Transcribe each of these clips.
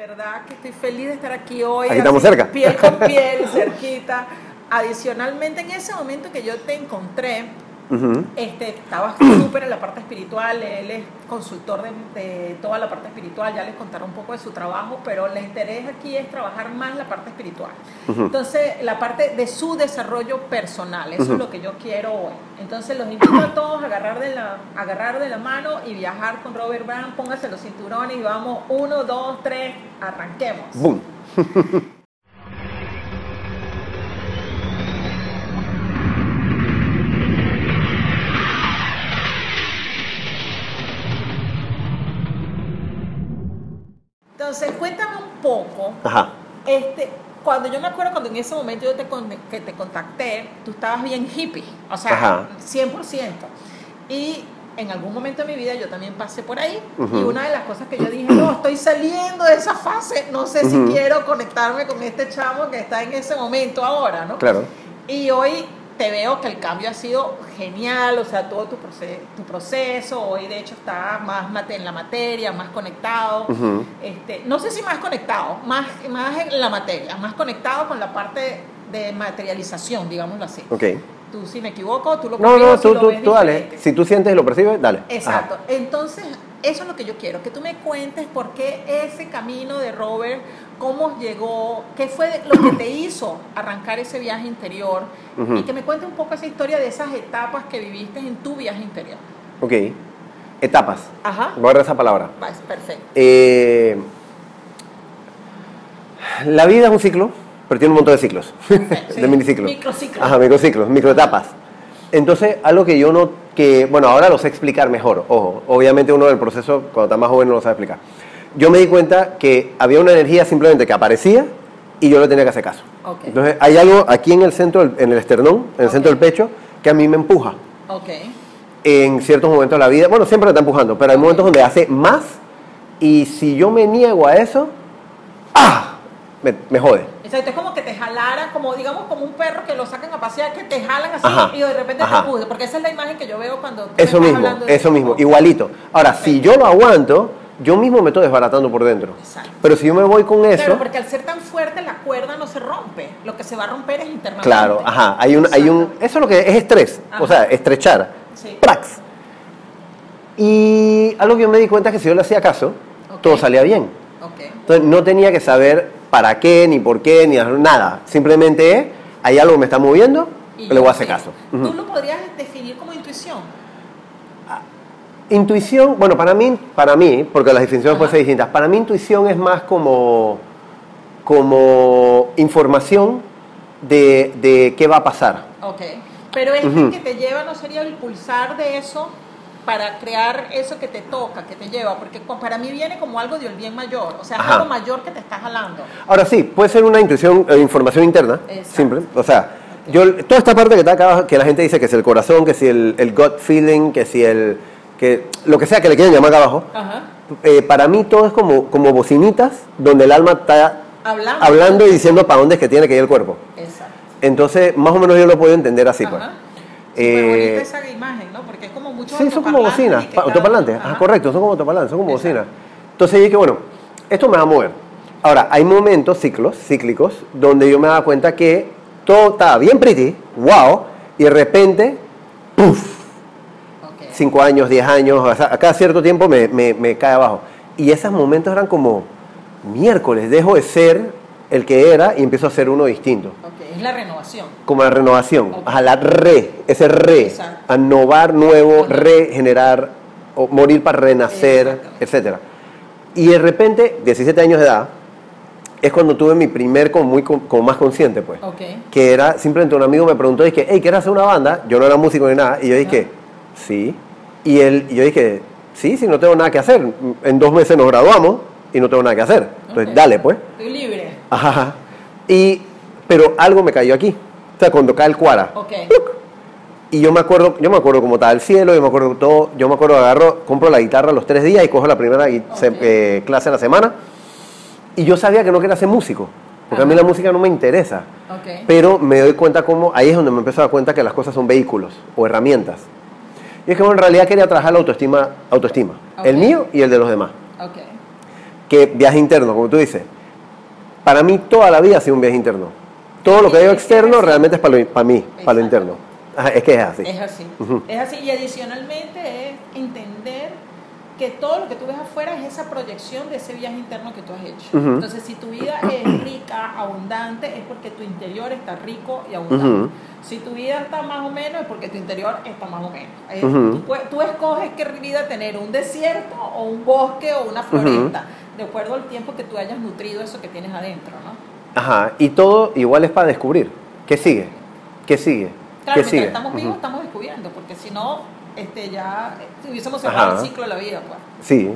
verdad que estoy feliz de estar aquí hoy. Aquí estamos cerca. Piel con piel, cerquita. Adicionalmente, en ese momento que yo te encontré, Este, estabas súper en la parte espiritual, él es consultor de, de toda la parte espiritual, ya les contaré un poco de su trabajo, pero el interés aquí es trabajar más la parte espiritual. Entonces, la parte de su desarrollo personal, eso Ujú. es lo que yo quiero hoy. Entonces, los invito a todos a agarrar de la, a agarrar de la mano y viajar con Robert Brown, pónganse los cinturones y vamos, uno, dos, tres, arranquemos. Boom. Entonces, cuéntame un poco Ajá. Este, cuando yo me acuerdo cuando en ese momento yo te, que te contacté, tú estabas bien hippie, o sea, Ajá. 100%. Y en algún momento de mi vida yo también pasé por ahí. Ujú. Y una de las cosas que yo dije, no, estoy saliendo de esa fase, no sé Ujú. si quiero conectarme con este chamo que está en ese momento ahora, ¿no? Claro. Y hoy te veo que el cambio ha sido genial, o sea, todo tu, proce- tu proceso, hoy de hecho está más mate- en la materia, más conectado, este, no sé si más conectado, más, más en la materia, más conectado con la parte de materialización, digámoslo así. Ok. Tú, si me equivoco, tú lo No, no, tú, tú, tú dale. Si tú sientes y lo percibes, dale. Exacto. Entonces, eso es lo que yo quiero, que tú me cuentes por qué ese camino de Robert, cómo llegó, qué fue lo que te hizo arrancar ese viaje interior y que me cuentes un poco esa historia de esas etapas que viviste en tu viaje interior. Ok. Etapas. Ajá. Voy a esa palabra. Perfecto. Eh, la vida es un ciclo, pero tiene un montón de ciclos. Sí, de miniciclos. microciclos. Ajá, microciclos, microetapas. Entonces, algo que yo no, que, bueno, ahora lo sé explicar mejor, ojo, obviamente uno del proceso, cuando está más joven, no lo sabe explicar. Yo me di cuenta que había una energía simplemente que aparecía y yo le tenía que hacer caso. Entonces, hay algo aquí en el centro, en el esternón, en el centro del pecho, que a mí me empuja Ok. en ciertos momentos de la vida. Bueno, siempre me está empujando, pero hay momentos donde hace más y si yo me niego a eso, ¡ah! Me, me jode. Exacto, es como que te jalara, como digamos como un perro que lo sacan a pasear, que te jalan así Ajá, y de repente ajá. te empujan, porque esa es la imagen que yo veo cuando tú Eso mismo, hablando de eso mismo, igualito. Ahora, si yo lo aguanto, yo mismo me estoy desbaratando por dentro. Exacto. Pero si yo me voy con eso, Claro, porque al ser tan fuerte la cuerda no se rompe, lo que se va a romper es internamente. claro, ajá, hay un, hay un, eso es lo que es estrés, o sea, estrechar, Sí. prax. Y algo que yo me di cuenta es que si yo le hacía caso, todo salía bien. Ok. Entonces no tenía que saber para qué, ni por qué, ni nada. Simplemente es, hay algo que me está moviendo, Y le voy a hacer caso. ¿Tú lo podrías definir como intuición? Intuición, bueno, para mí, para mí, porque las definiciones pueden ser distintas, para mí intuición es más como, como información de, de qué va a pasar. Ok. Pero este Ujú. que te lleva no sería el pulsar de eso para crear eso que te toca, que te lleva, porque para mí viene como algo de un bien mayor, o sea, Ajá. algo mayor que te está jalando. Ahora sí, puede ser una intuición, eh, información interna, Exacto. simple. O sea, yo, toda esta parte que está acá que la gente dice que es el corazón, que si el, el gut feeling, que si el, que lo que sea que le quieran llamar acá abajo, Ajá. eh, para mí todo es como, como bocinitas donde el alma está Hablando. hablando y diciendo para dónde es que tiene que ir el cuerpo. Exacto. Entonces, más o menos yo lo puedo entender así, pues. Ajá. Eh, Súper bonita esa imagen, ¿no? Porque es como mucho Sí, son como bocinas, pa- autoparlantes, ah, correcto, son como autoparlantes, son como bocinas. Entonces yo dije, bueno, esto me va a mover. Ahora, hay momentos, ciclos, cíclicos, donde yo me daba cuenta que todo estaba bien pretty, wow, y de repente, puff, Ok. 5 años, 10 años, o sea, a cada cierto tiempo me, me- me cae abajo. Y esos momentos eran como, miércoles, dejo de ser el que era y empiezo a ser uno distinto. Ok, es la renovación. Como la renovación, Ok. a la re, ese re, Exacto. a innovar nuevo, Ajá. regenerar, o morir para renacer, etcétera. Y de repente, 17 años de edad, es cuando tuve mi primer como, muy, como más consciente, pues. Que era, simplemente un amigo me preguntó, dije, hey, ¿quieres hacer una banda? Yo no era músico ni nada, y yo dije, sí. Y, él, y yo dije, sí, sí, no tengo nada que hacer. En dos meses nos graduamos y no tengo nada que hacer. Entonces, dale, pues. Estoy libre. Ajá. Y, pero algo me cayó aquí. O sea, cuando cae el cuara. Y yo me acuerdo, yo me acuerdo cómo estaba el cielo, yo me acuerdo todo, yo me acuerdo agarro, compro la guitarra los tres días y cojo la primera eh, clase de la semana. Y yo sabía que no quería ser músico, porque a mí la música no me interesa. Pero me doy cuenta cómo, ahí es donde me empiezo a dar cuenta que las cosas son vehículos o herramientas. Y es que bueno, en realidad quería trabajar la autoestima, autoestima, el mío y el de los demás. Que viaje interno, como tú dices. Para mí toda la vida ha sido un viaje interno. Todo lo que veo externo realmente es para, lo- para mí, para lo interno. Es que es así. Es así. Es así. Y adicionalmente es entender que todo lo que tú ves afuera es esa proyección de ese viaje interno que tú has hecho. Entonces, si tu vida es rica, abundante, es porque tu interior está rico y abundante. Si tu vida está más o menos, es porque tu interior está más o menos. Tú escoges qué vida tener, un desierto o un bosque o una floresta, de acuerdo al tiempo que tú hayas nutrido eso que tienes adentro, ¿no? Ajá, y todo igual es para descubrir. ¿Qué sigue? ¿Qué sigue? Claro, ¿Qué sigue? estamos vivos estamos descubriendo, porque si no, este, ya eh, hubiésemos cerrado el ciclo de la vida, pues. Sí.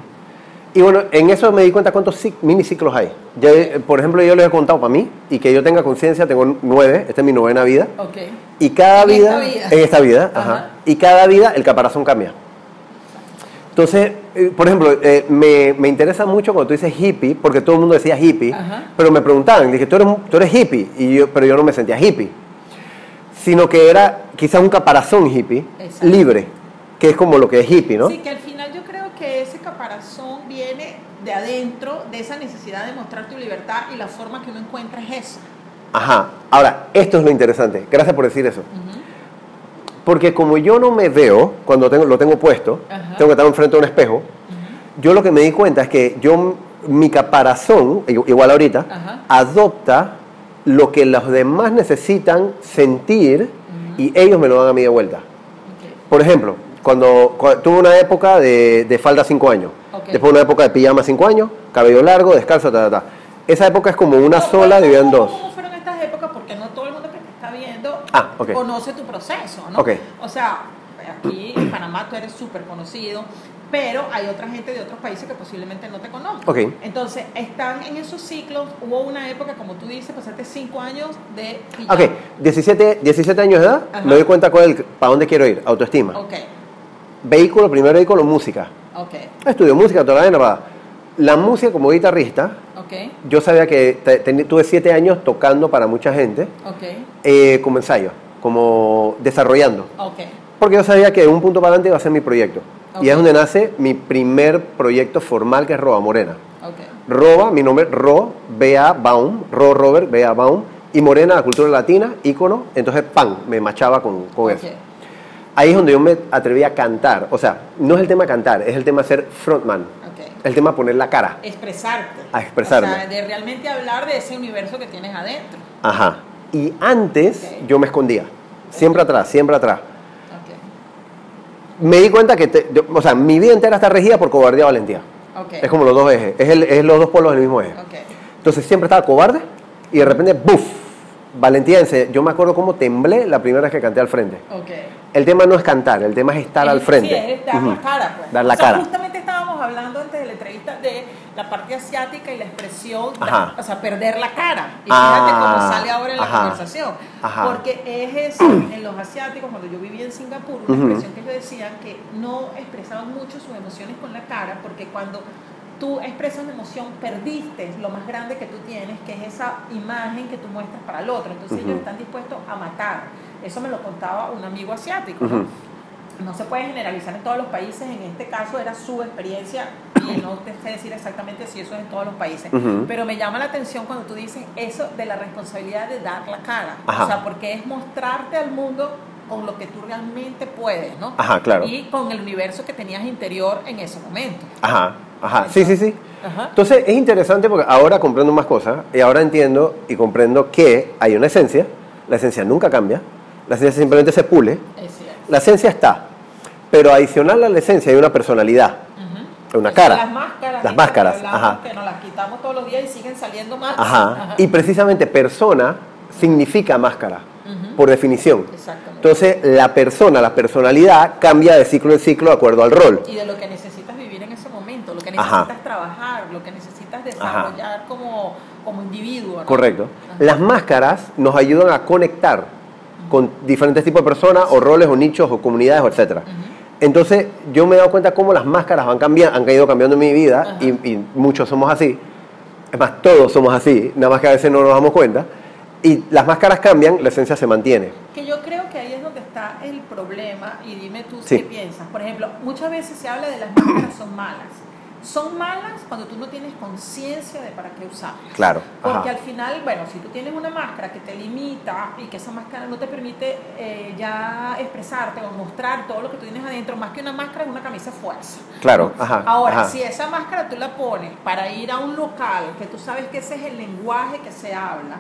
Y bueno, en eso me di cuenta cuántos mini ciclos hay. Ya, eh, por ejemplo, yo les he contado para mí y que yo tenga conciencia, tengo nueve, esta es mi novena vida. Ok. Y cada En vida, esta vida. en esta vida, Ajá. ajá. y cada vida el caparazón cambia. Entonces, eh, por ejemplo, eh, me, me interesa mucho cuando tú dices hippie, porque todo el mundo decía hippie, Ajá. pero me preguntaban, dije, tú eres, tú eres hippie, y yo, pero yo no me sentía hippie, sino que era quizás un caparazón hippie, Exacto. libre, que es como lo que es hippie, ¿no? Sí, que al final yo creo que ese caparazón viene de adentro, de esa necesidad de mostrar tu libertad y la forma que uno encuentra es esa. Ajá. Ahora, esto es lo interesante. Gracias por decir eso. Ujú. Porque como yo no me veo cuando tengo, lo tengo puesto, Ajá. tengo que estar enfrente de un espejo, yo lo que me di cuenta es que yo, mi caparazón, igu- igual ahorita, Ajá. adopta lo que los demás necesitan sentir y ellos me lo dan a mí de vuelta. Por ejemplo, cuando, cua- tuve una época de, de falda 5 años, después una época de pijama 5 años, cabello largo, descalzo, ta, ta, ta. Esa época es como una ¿Cómo- sola cómo- dividida en dos. ¿Cómo fueron estas épocas? Porque no todo el mundo que te está viendo Ah, ok. conoce tu proceso, ¿no? Ok. O sea, aquí en Panamá tú eres súper conocido, pero hay otra gente de otros países que posiblemente no te conozcan. Ok. Entonces, están en esos ciclos. Hubo una época, como tú dices, pasaste cinco años de pijama. Ok, 17, 17 años de edad, Ajá. me doy cuenta cuál para dónde quiero ir, autoestima. Ok, Vehículo, primer vehículo, música. ok, Estudio música, toda la nada. La música como guitarrista, ok, yo sabía que te- tuve 7 años tocando para mucha gente, eh, como ensayo, como desarrollando. ok. Porque yo sabía que de un punto para adelante iba a ser mi proyecto. Y es donde nace mi primer proyecto formal, que es Roba Morena. Roba, mi nombre, Ro, B.A. Baum, Ro Robert, B.A. Baum, y Morena, la cultura latina, ícono, entonces, ¡pam!, me machaba con, con eso. Ahí es donde yo me atreví a cantar. O sea, no es el tema cantar, es el tema ser frontman. El tema poner la cara. Expresarte. A expresarme. O sea, de realmente hablar de ese universo que tienes adentro. Ajá. Y antes Ok. yo me escondía. Siempre atrás, siempre atrás. Ok, Me di cuenta que, te- yo- o sea, mi vida entera está regida por cobardía o valentía. Es como los dos ejes. Es, el- es los dos polos del mismo eje. Entonces siempre estaba cobarde y de repente, ¡buf! Valentía. Yo me acuerdo cómo temblé la primera vez que canté al frente. ok. El tema no es cantar, el tema es estar al frente. Sí, es dar Ujú. la cara, pues. Dar la O sea, cara. Justamente estábamos hablando antes de la la parte asiática y la expresión, la- o sea, perder la cara. Y Ah, fíjate cómo sale ahora en la ajá, conversación. ajá. Porque es eso, en los asiáticos, cuando yo vivía en Singapur, una Ujú. expresión que ellos decían que no expresaban mucho sus emociones con la cara, porque cuando tú expresas una emoción, perdiste lo más grande que tú tienes, que es esa imagen que tú muestras para el otro. Entonces Ujú. ellos están dispuestos a matar. Eso me lo contaba un amigo asiático. ¿no? Ujú. no se puede generalizar en todos los países, en este caso era su experiencia no te sé decir exactamente si eso es en todos los países, pero me llama la atención cuando tú dices eso de la responsabilidad de dar la cara, Ajá. o sea, porque es mostrarte al mundo con lo que tú realmente puedes, ¿no? Ajá, claro. Y con el universo que tenías interior en ese momento. Ajá, ajá. Sí, sí, sí. Ajá. Entonces es interesante porque ahora comprendo más cosas y ahora entiendo y comprendo que hay una esencia, la esencia nunca cambia, la esencia simplemente se pule, Es la esencia está, pero adicional a la esencia hay una personalidad. Una cara. Las máscaras. Las máscaras, que ajá. Que nos las quitamos todos los días y siguen saliendo más. Ajá. Y precisamente persona significa máscara, por definición. Exactamente. Entonces la persona, la personalidad cambia de ciclo en ciclo de acuerdo al rol. y de lo que necesitas vivir en ese momento, lo que Ajá. necesitas trabajar, lo que necesitas desarrollar como, como individuo. ¿no? Correcto. Las máscaras nos ayudan a conectar con diferentes tipos de personas o roles o nichos o comunidades o etcétera. Entonces yo me he dado cuenta cómo las máscaras van cambiando, han ido cambiando en mi vida y, y muchos somos así. Es más, todos somos así, nada más que a veces no nos damos cuenta. Y las máscaras cambian, la esencia se mantiene. Que yo creo que ahí es donde está el problema y dime tú Sí. qué piensas. Por ejemplo, muchas veces se habla de las máscaras son malas. Son malas cuando tú no tienes conciencia de para qué usarlas. Claro. Porque ajá. al final, bueno, si tú tienes una máscara que te limita y que esa máscara no te permite eh, ya expresarte o mostrar todo lo que tú tienes adentro, más que una máscara es una camisa fuerza. Claro, ajá, Ahora, ajá. si esa máscara tú la pones para ir a un local, que tú sabes que ese es el lenguaje que se habla,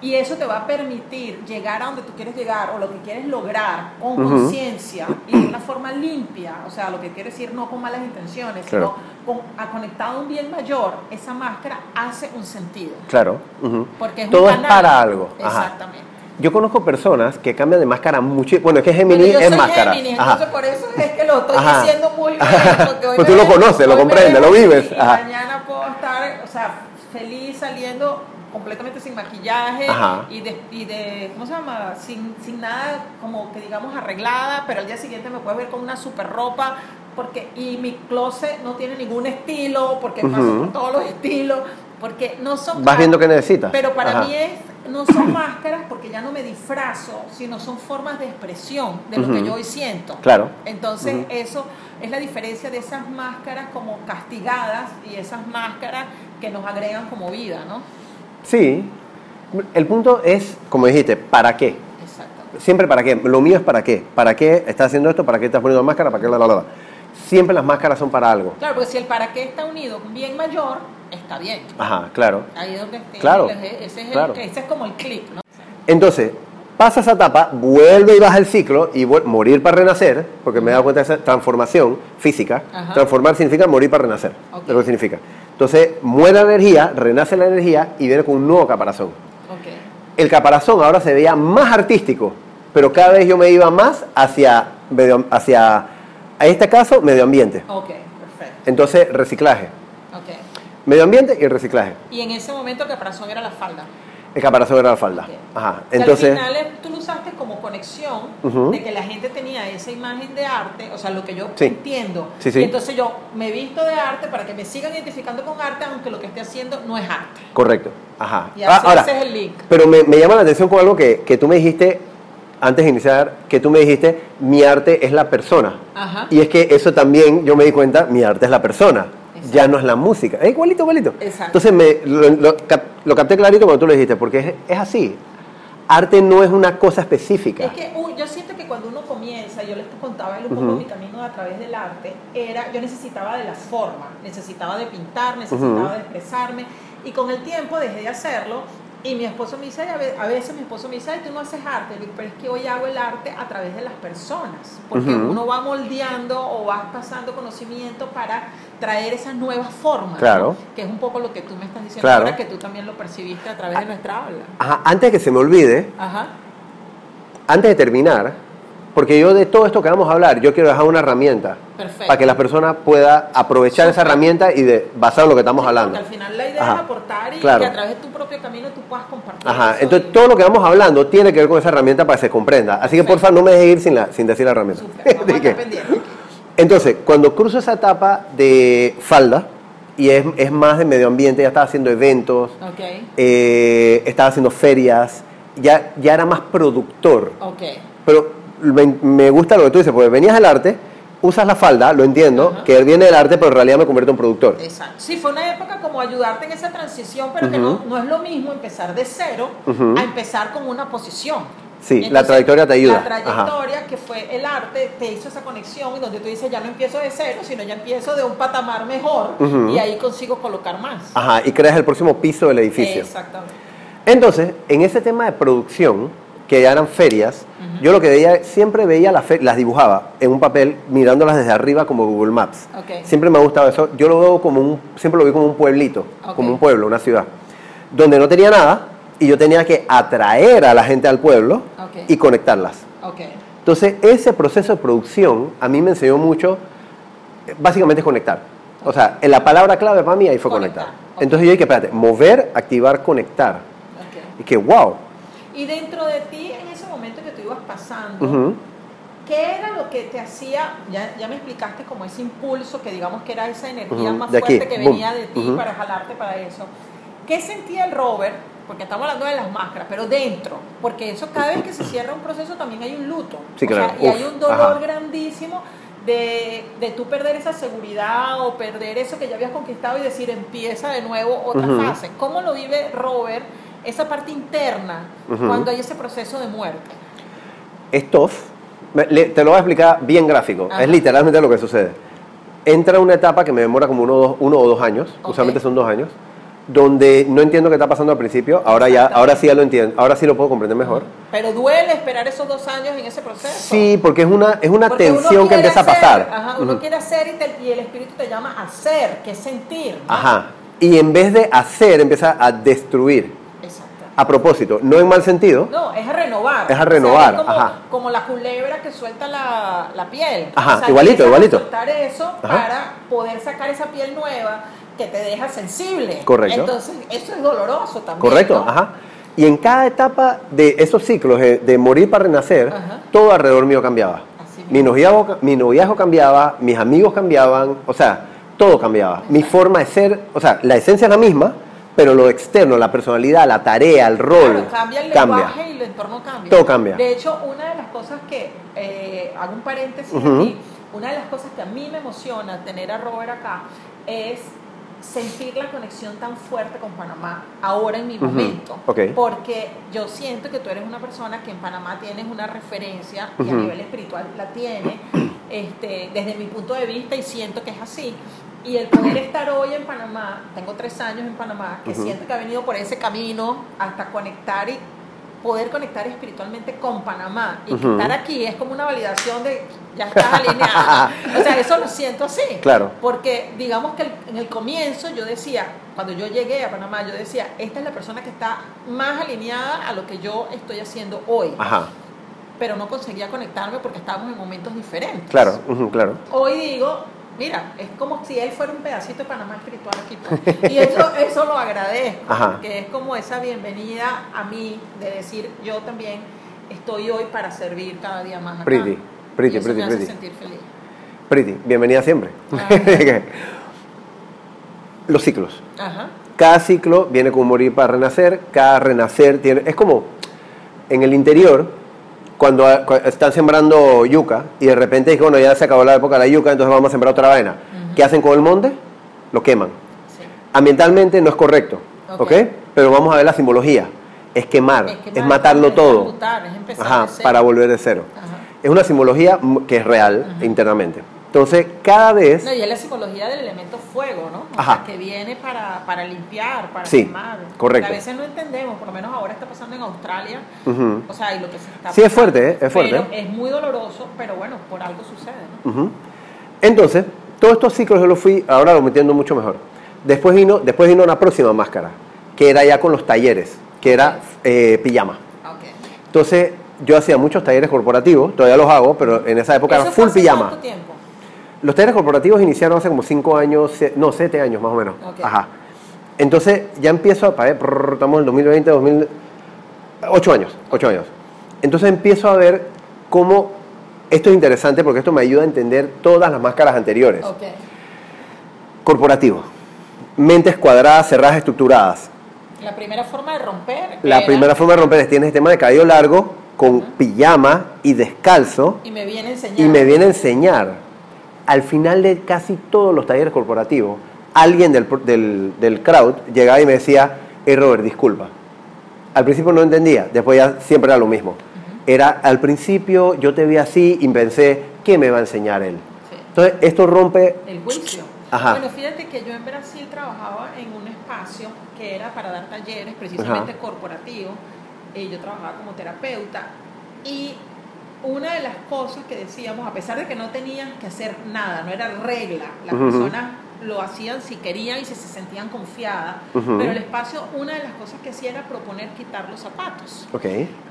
y eso te va a permitir llegar a donde tú quieres llegar o lo que quieres lograr con Ujú. conciencia y de una forma limpia, o sea, lo que quiere decir no con malas intenciones, Claro. sino con, a conectado a un bien mayor, esa máscara hace un sentido. Claro. ujú. Porque es Todo un es para algo. Ajá. Exactamente. Yo conozco personas que cambian de máscara mucho. Bueno, es que Gemini es máscara. Géminis, Ajá. entonces por eso es que lo estoy Ajá. diciendo muy bien. Porque hoy Pues me tú lo conoces, lo comprendes, lo vives. Y Ajá. mañana puedo estar, o sea, feliz saliendo completamente sin maquillaje y de, y de, ¿cómo se llama? Sin, sin nada como que digamos arreglada, pero al día siguiente me puedes ver con una super ropa porque y mi closet no tiene ningún estilo porque paso Ujú. por todos los estilos porque no son Vas viendo qué necesitas. pero para Ajá. mí es, no son máscaras porque ya no me disfrazo, sino son formas de expresión de lo que yo hoy siento. Claro. Entonces, eso es la diferencia de esas máscaras como castigadas y esas máscaras que nos agregan como vida, ¿no? Sí. El punto es, como dijiste, ¿para qué? Exacto. Siempre para qué. Lo mío es para qué. ¿Para qué estás haciendo esto? ¿Para qué estás poniendo máscara? ¿Para qué la, la, la? Siempre las máscaras son para algo. Claro, porque si el para qué está unido con bien mayor, está bien. Ajá, claro. Ahí es donde esté. Claro, ese, es el- ese es como el clip, ¿no? Entonces, pasa esa etapa, vuelve y baja el ciclo y morir para renacer, porque me he dado cuenta de esa transformación física. Ajá. Transformar significa morir para renacer. Ok. Es lo que significa. Entonces, muere la energía, renace la energía y viene con un nuevo caparazón. El caparazón ahora se veía más artístico, pero cada vez yo me iba más hacia, medio- hacia a este caso, medio ambiente. Ok, perfecto. Entonces, reciclaje. Ok. Medio ambiente y reciclaje. Y en ese momento el caparazón era la falda. El caparazón era la falda. Ok. Ajá. Entonces, al final tú lo usaste como conexión Ujú. de que la gente tenía esa imagen de arte, o sea, lo que yo Sí. entiendo. Sí, sí. Entonces yo me visto de arte para que me sigan identificando con arte, aunque lo que esté haciendo no es arte. correcto. Ajá. Y Ah, así ahora, ese es el link. Pero me, me llama la atención con algo que, que tú me dijiste antes de iniciar, que tú me dijiste, mi arte es la persona. Ajá. Y es que eso también, yo me di cuenta, mi arte es la persona, Exacto. ya no es la música. Es igualito, igualito. Exacto. Entonces me, lo, lo lo capté clarito cuando tú lo dijiste, porque es, es así. Arte no es una cosa específica. Es que uh, yo siento que cuando uno comienza, yo les contaba un poco mi camino a través del arte, era yo necesitaba de la forma, necesitaba de pintar, necesitaba de expresarme y con el tiempo dejé de hacerlo y mi esposo me dice, a ve- a veces mi esposo me dice, ay, tú no haces arte, digo, pero es que hoy hago el arte a través de las personas, porque uno va moldeando o va pasando conocimiento para traer esas nuevas formas, Claro. ¿no? que es un poco lo que tú me estás diciendo Claro. ahora, que tú también lo percibiste a través de nuestra habla. Ajá, antes de que se me olvide, Ajá. antes de terminar, porque yo de todo esto que vamos a hablar, yo quiero dejar una herramienta Perfecto. para que la persona pueda aprovechar esa herramienta y de basado en lo que estamos hablando. Porque al final la idea Ajá. es aportar y Claro. que a través de tu propio camino tú puedas compartir. Ajá, eso entonces todo lo que vamos hablando tiene que ver con esa herramienta para que se comprenda. Así que Perfecto. porfa no me dejes ir sin, la, sin decir la herramienta. Entonces, cuando cruzo esa etapa de falda, y es, es más de medio ambiente, ya estaba haciendo eventos, eh, estaba haciendo ferias, ya, ya era más productor. ok. Pero me, gusta lo que tú dices, porque venías del arte, usas la falda, lo entiendo, Ajá. que viene del arte, pero en realidad me convierto en productor. Exacto. Sí, fue una época como ayudarte en esa transición, pero que no, no es lo mismo empezar de cero a empezar con una posición. Sí, la trayectoria te ayuda. La trayectoria que fue el arte te hizo esa conexión y donde tú dices ya no empiezo de cero, sino ya empiezo de un patamar mejor y ahí consigo colocar más. Ajá, y creas el próximo piso del edificio. Exactamente. Entonces, en ese tema de producción, que ya eran ferias. Yo lo que veía, siempre veía las, las dibujaba en un papel, mirándolas desde arriba como Google Maps. Ok. Siempre me ha gustado eso. Yo lo veo como un, siempre lo vi como un pueblito, como un pueblo, una ciudad, donde no tenía nada y yo tenía que atraer a la gente al pueblo Ok. y conectarlas. Entonces, ese proceso de producción a mí me enseñó mucho, básicamente es conectar. O sea, en la palabra clave para mí ahí fue Conectar. Entonces yo dije, espérate, mover, activar, conectar. Y que, wow. Y dentro de ti, en momento que tú ibas pasando, Ujú. ¿qué era lo que te hacía? Ya, ya me explicaste como ese impulso, que digamos que era esa energía Ujú, más de aquí, fuerte que boom, venía de ti ujú. para jalarte para eso. ¿Qué sentía el Robert? Porque estamos hablando de las máscaras, pero dentro, porque eso cada vez que se cierra un proceso también hay un luto. Sí, O sea, claro. y Uf, hay un dolor ajá. grandísimo de, de tú perder esa seguridad o perder eso que ya habías conquistado y decir empieza de nuevo otra fase. ¿Cómo lo vive Robert, esa parte interna, cuando hay ese proceso de muerte? Es tough. Te lo voy a explicar bien gráfico. Ajá. Es literalmente lo que sucede. Entra una etapa que me demora como uno, o dos- uno o dos años, usualmente son dos años, donde no entiendo qué está pasando al principio. Ahora ya, ahora sí ya lo entiendo, ahora sí lo puedo comprender mejor. Pero duele esperar esos dos años en ese proceso. Sí, porque es una, es una Porque tensión que empieza a pasar. Ajá, uno quiere hacer y, te- y el espíritu te llama a hacer, que es sentir. ¿no? Ajá. Y en vez de hacer, empieza a destruir. A propósito, no en mal sentido. No, es a renovar. Es a renovar, como, ajá. como la culebra que suelta la, la piel. Ajá, igualito, igualito. soltar eso Ajá. para poder sacar esa piel nueva que te deja sensible. Correcto. Entonces, eso es doloroso también. Correcto, ¿no? ajá. Y en cada etapa de esos ciclos de, de morir para renacer, Ajá. todo alrededor mío cambiaba. Así Mi noviazgo, mi noviazgo cambiaba, mis amigos cambiaban, o sea, todo cambiaba. Mi forma de ser, o sea, la esencia es la misma, pero lo externo, la personalidad, la tarea, el rol, Claro, cambia el cambia. lenguaje y el entorno cambia. Todo cambia. De hecho, una de las cosas que, eh, hago un paréntesis Ujú. aquí, una de las cosas que a mí me emociona tener a Robert acá es sentir la conexión tan fuerte con Panamá ahora en mi momento. Porque yo siento que tú eres una persona que en Panamá tienes una referencia y a nivel espiritual la tiene, este, desde mi punto de vista y siento que es así. Y el poder estar hoy en Panamá, tengo tres años en Panamá, que siento que ha venido por ese camino hasta conectar y poder conectar espiritualmente con Panamá y estar aquí es como una validación de ya estás alineada. o sea, eso lo siento así. Claro. Porque digamos que en el comienzo yo decía, cuando yo llegué a Panamá, yo decía, esta es la persona que está más alineada a lo que yo estoy haciendo hoy. Ajá, Pero no conseguía conectarme porque estábamos en momentos diferentes. claro, claro. Hoy digo, mira, es como si él fuera un pedacito de Panamá espiritual aquí. pues. Y eso, eso lo agradezco, Ajá. porque es como esa bienvenida a mí de decir, yo también estoy hoy para servir cada día más acá. Pretty, pretty, Y eso pretty, me hace pretty. sentir feliz. Pretty, bienvenida siempre. Los ciclos. Ajá. Cada ciclo viene con morir para renacer, cada renacer tiene... Es como en el interior, cuando, cu- están sembrando yuca y de repente dicen, bueno, ya se acabó la época de la yuca, entonces vamos a sembrar otra vaina. ¿Qué hacen con el monte? Lo queman. Sí. Ambientalmente no es correcto, Ok. ¿ok? Pero vamos a ver la simbología. Es quemar, es, quemar, matarlo es todo. es empezar Ajá, para volver de cero. Ajá. Es una simbología que es real internamente. Entonces, cada vez... No, y es la simbología del elemento fuego, ¿no? O Ajá. sea, que viene para, para limpiar, para Sí, quemar. correcto. Que a veces no entendemos, por lo menos ahora está pasando en Australia, o sea, y lo que se está Sí, es fuerte, ¿eh? Es fuerte. Pero es muy doloroso, pero bueno, por algo sucede, ¿no? Ujú. Entonces, todos estos ciclos yo los fui, ahora lo entiendo mucho mejor. Después vino, después vino una próxima máscara, que era ya con los talleres, que era eh, pijama. Ok. Entonces, yo hacía muchos talleres corporativos, todavía los hago, pero en esa época era ¿Eso fue full hace pijama. cuánto tiempo? Los talleres corporativos iniciaron hace como 5 años, no, 7 años más o menos. Ok. Ajá. Entonces, ya empiezo a, estamos en el 2020, 2000, 8 años, 8 años. Entonces empiezo a ver cómo esto es interesante porque esto me ayuda a entender todas las máscaras anteriores. Ok. Corporativo. Mentes cuadradas, cerradas, estructuradas. La primera forma de romper. La era- primera forma de romper es tienes el tema de cabello largo, con pijama y descalzo, Y me viene enseñando. y me viene a enseñar. Al final de casi todos los talleres corporativos, alguien del, del, del crowd llegaba y me decía, hey Robert, disculpa. Al principio no entendía, después ya siempre era lo mismo. Era, al principio yo te vi así y pensé, ¿qué me va a enseñar él? Sí. Entonces, esto rompe... El juicio. Ajá. Bueno, fíjate que yo en Brasil trabajaba en un espacio que era para dar talleres, precisamente Ajá. corporativos. Eh, yo trabajaba como terapeuta y una de las cosas que decíamos, a pesar de que no tenían que hacer nada, no era regla, las personas lo hacían si querían y si se sentían confiadas, pero el espacio, una de las cosas que hacía era proponer quitar los zapatos. Ok.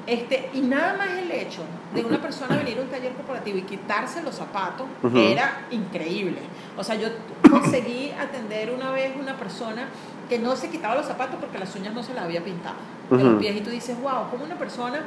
Este, y nada más el hecho de una persona venir a un taller corporativo y quitarse los zapatos era increíble. O sea, yo conseguí atender una vez una persona que no se quitaba los zapatos porque las uñas no se las había pintado los pies. Y tú dices, wow, como una persona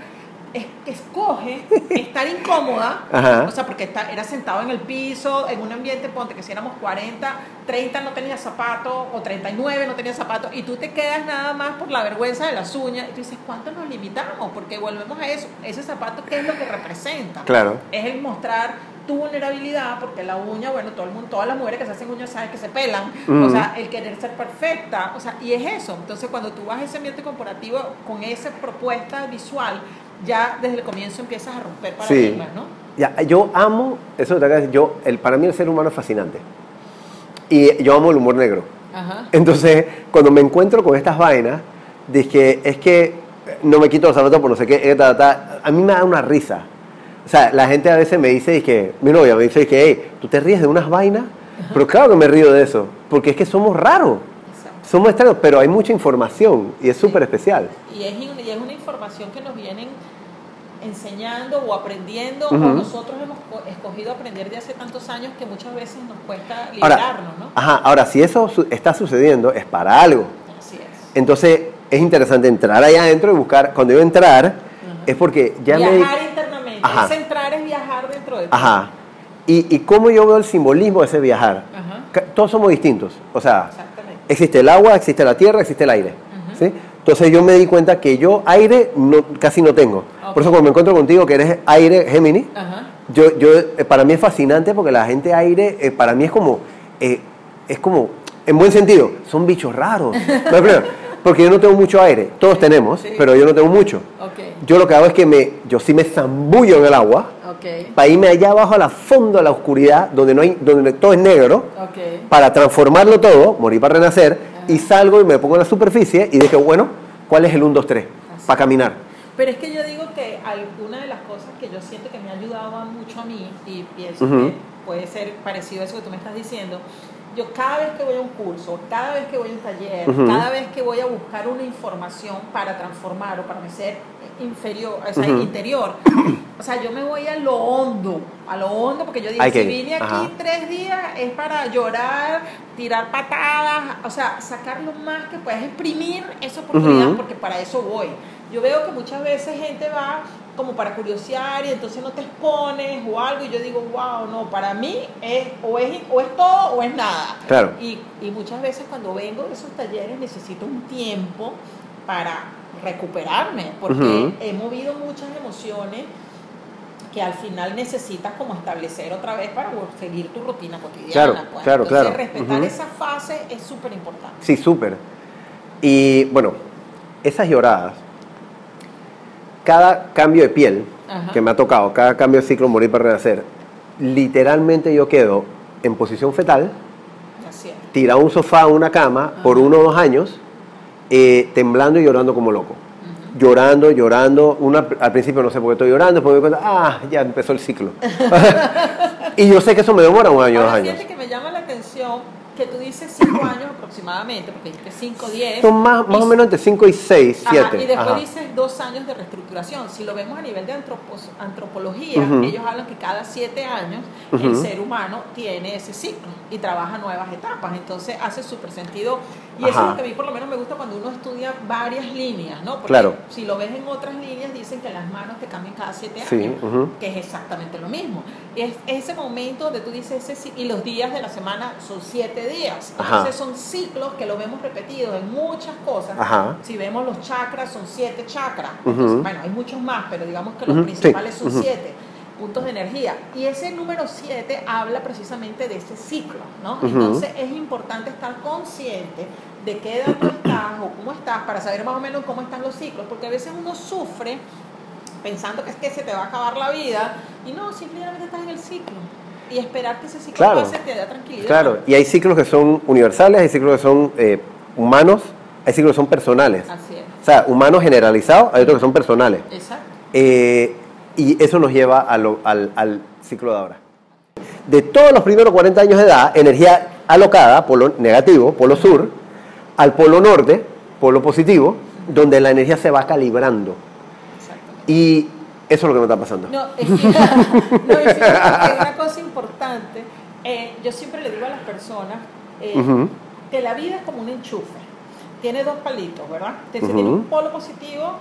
es, que escoge estar incómoda, Ajá. o sea, porque está, era sentado en el piso, en un ambiente, ponte que si éramos 40, 30 no tenía zapatos, o 39 no tenía zapatos, y tú te quedas nada más por la vergüenza de las uñas, y tú dices, ¿cuánto nos limitamos? Porque volvemos a eso, ese zapato, ¿qué es lo que representa? Claro. Es el mostrar tu vulnerabilidad, porque la uña, bueno, todo el mundo, todas las mujeres que se hacen uñas saben que se pelan, o sea, el querer ser perfecta, o sea, y es eso. Entonces, cuando tú vas a ese ambiente corporativo con esa propuesta visual, ya desde el comienzo empiezas a romper Sí. paradigmas, ¿no? Ya, yo amo, eso te decir, yo, el, para mí el ser humano es fascinante. Y yo amo el humor negro. Ajá. Entonces, cuando me encuentro con estas vainas, dije, es que no me quito los zapatos por no sé qué, eh, ta, ta, a mí me da una risa. O sea, la gente a veces me dice, que mi novia me dice, que, hey, ¿tú te ríes de unas vainas? Pero claro que me río de eso, porque es que somos raros, somos extraños, pero hay mucha información y es súper especial. Y es, y es una información que nos vienen enseñando o aprendiendo, Ujú. o nosotros hemos co- escogido aprender de hace tantos años que muchas veces nos cuesta Ahora, liberarnos, ¿no? ajá, ahora, si eso su- está sucediendo, es para algo. Así es. Entonces, es interesante entrar allá adentro y buscar, cuando yo entrar, es porque ya me... di- viajar internamente. Ajá. Es entrar es viajar dentro de ti. Ajá. Y, y cómo yo veo el simbolismo de ese viajar. Ajá. Todos somos distintos. O sea, existe el agua, existe la tierra, existe el aire. ¿sí? Entonces yo me di cuenta que yo aire no, casi no tengo. Ok. Por eso cuando me encuentro contigo, que eres aire Gemini, Ajá. yo, yo, eh, para mí es fascinante porque la gente aire, eh, para mí es como, eh, es como, en buen sentido, son bichos raros. ¿Me explico? porque yo no tengo mucho aire. Todos tenemos, Sí. pero yo no tengo mucho. Ok. Yo lo que hago es que me, yo sí me zambullo en el agua Ok. para irme allá abajo a la fondo de la oscuridad, donde, no hay, donde todo es negro, para transformarlo todo, morir para renacer, y salgo y me pongo en la superficie y dije, bueno, ¿cuál es el 1, 2, 3? Así. Para caminar. Pero es que yo digo que alguna de las cosas que yo siento que me ha ayudado mucho a mí, y pienso que puede ser parecido a eso que tú me estás diciendo, yo cada vez que voy a un curso, cada vez que voy a un taller, cada vez que voy a buscar una información para transformar o para mi ser inferior, o sea, interior, o sea, yo me voy a lo hondo, a lo hondo, porque yo digo, que si vine aquí ajá. tres días es para llorar, tirar patadas, o sea, sacar lo más que puedas, exprimir esa oportunidad, porque para eso voy. Yo veo que muchas veces gente va como para curiosear y entonces no te expones o algo y yo digo, wow, no, para mí es o es, o es todo o es nada. Claro. Y, y muchas veces cuando vengo de esos talleres necesito un tiempo para recuperarme, porque he movido muchas emociones que al final necesitas como establecer otra vez para seguir tu rutina cotidiana. Claro, pues. claro, Entonces, claro. respetar Ujú. esa fase es súper importante. Sí, súper. Y bueno, esas lloradas, cada cambio de piel Ajá. que me ha tocado, cada cambio de ciclo morir para renacer, literalmente yo quedo en posición fetal, tirado a un sofá o una cama por uno o dos años, eh, temblando y llorando como loco. Llorando, llorando. Una, al principio no sé por qué estoy llorando, después me doy cuenta, ah, ya empezó el ciclo. y yo sé que eso me demora un año, dos años. que me llama la atención que tú dices 5 años aproximadamente, porque dijiste 5, 10. Son más, más o menos entre 5 y 6, Ajá, 7. y después dices dos años de reestructuración. Si lo vemos a nivel de antropos- antropología, ellos hablan que cada siete años el ser humano tiene ese ciclo y trabaja nuevas etapas. Entonces hace súper sentido. Y eso es lo que a mí por lo menos me gusta cuando uno estudia varias líneas, ¿no? Porque Claro. si lo ves en otras líneas, dicen que las manos te cambian cada siete Sí, años, ujú. que es exactamente lo mismo. Es ese momento donde tú dices, ese, y los días de la semana son siete días. Ajá. Entonces son ciclos que lo vemos repetidos en muchas cosas. Ajá. Si vemos los chakras, son siete chakras. Entonces, bueno, hay muchos más, pero digamos que los principales sí, son siete puntos de energía. Y ese número siete habla precisamente de ese ciclo, ¿no? Entonces es importante estar consciente de qué edad tú estás o cómo estás para saber más o menos cómo están los ciclos, porque a veces uno sufre pensando que es que se te va a acabar la vida y no, simplemente estás en el ciclo. Y esperar que ese ciclo Claro. pase te da tranquilidad. Claro, y hay ciclos que son universales, hay ciclos que son eh, humanos, hay ciclos que son personales. Así es. O sea, humanos generalizados, hay otros que son personales. Exacto. Eh, y eso nos lleva a lo- al, al ciclo de ahora. De todos los primeros 40 años de edad, energía alocada, polo negativo, polo sur, al polo norte, polo positivo, donde la energía se va calibrando. Exacto. Y eso es lo que me está pasando. No, es que, no, que una cosa importante, eh, yo siempre le digo a las personas eh, que la vida es como un enchufe. Tiene dos palitos, ¿verdad? Entonces tiene un polo positivo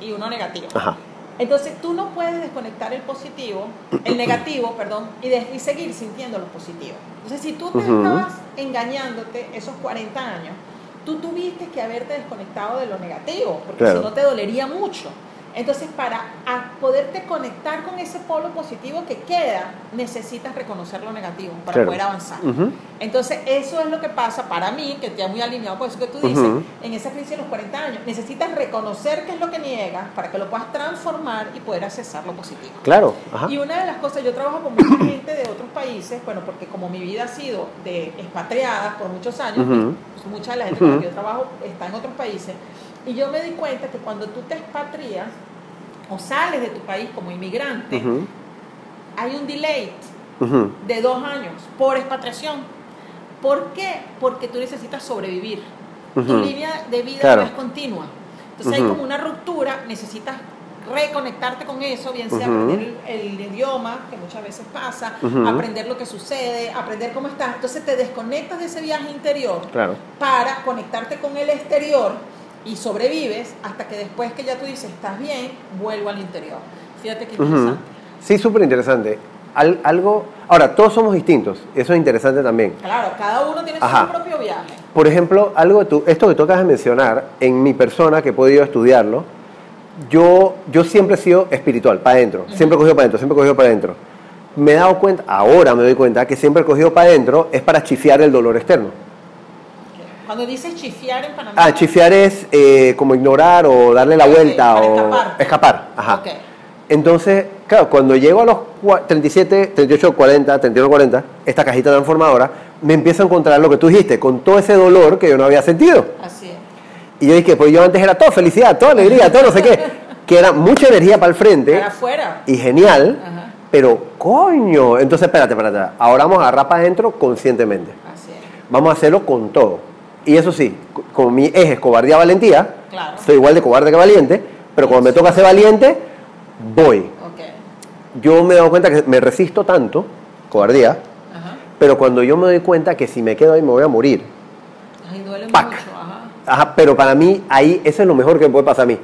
y uno negativo. Ajá. Entonces tú no puedes desconectar el positivo, el negativo, perdón, y, de- y seguir sintiendo lo positivo. Entonces si tú te Ujú. estabas engañándote esos 40 años, tú tuviste que haberte desconectado de lo negativo, porque Claro. si no te dolería mucho. Entonces, para poderte conectar con ese polo positivo que queda, necesitas reconocer lo negativo para Claro. poder avanzar. Entonces, eso es lo que pasa para mí, que estoy muy alineado con eso que tú dices, en esa crisis de los 40 años. Necesitas reconocer qué es lo que niegas para que lo puedas transformar y poder accesar lo positivo. Claro, ajá. Y una de las cosas, yo trabajo con mucha gente de otros países, bueno, porque como mi vida ha sido de expatriada por muchos años, pues mucha de la gente con la que yo trabajo está en otros países, y yo me di cuenta que cuando tú te expatrías o sales de tu país como inmigrante, hay un delay de dos años por expatriación. ¿Por qué? Porque tú necesitas sobrevivir. Tu línea de vida Claro. no es continua. Entonces hay como una ruptura, necesitas reconectarte con eso, bien sea aprender el, el idioma, que muchas veces pasa, aprender lo que sucede, aprender cómo estás. Entonces te desconectas de ese viaje interior Claro. para conectarte con el exterior y sobrevives hasta que después que ya tú dices estás bien, vuelvo al interior. Fíjate qué Ujú. interesante. Sí, súper interesante. Al- algo, ahora, todos somos distintos, eso es interesante también. Claro, cada uno tiene Ajá. su propio viaje. Por ejemplo, algo tú, esto que tú acabas de mencionar, en mi persona que he podido estudiarlo, yo, yo siempre he sido espiritual, para adentro, siempre he cogido para adentro, siempre he cogido para adentro. Me he dado cuenta, ahora me doy cuenta, que siempre he cogido para adentro es para chifiar el dolor externo. Cuando dices chifiar en Panamá. Ah, chifiar es eh, como ignorar o darle la vuelta o escapar. escapar. Ajá. Entonces, claro, cuando llego a los cua- 37, 38, 40, 31, 40, esta cajita transformadora, me empiezo a encontrar lo que tú dijiste, con todo ese dolor que yo no había sentido. Así es. Y yo dije, pues yo antes era todo felicidad, toda alegría, todo no sé qué, que era mucha energía para el frente Para afuera. y genial, Ajá. pero coño, entonces espérate, espérate, ahora vamos a agarrar para adentro conscientemente. Así es. Vamos a hacerlo con todo. Y eso sí, como mi eje es cobardía valentía, Claro. soy igual de cobarde que valiente, pero cuando me toca ser valiente, voy. Ok. Yo me he dado cuenta que me resisto tanto, cobardía, Ajá. pero cuando yo me doy cuenta que si me quedo ahí me voy a morir. Ay, duele Pac. mucho. Ajá. Ajá, pero para mí ahí eso es lo mejor que me puede pasar a mí.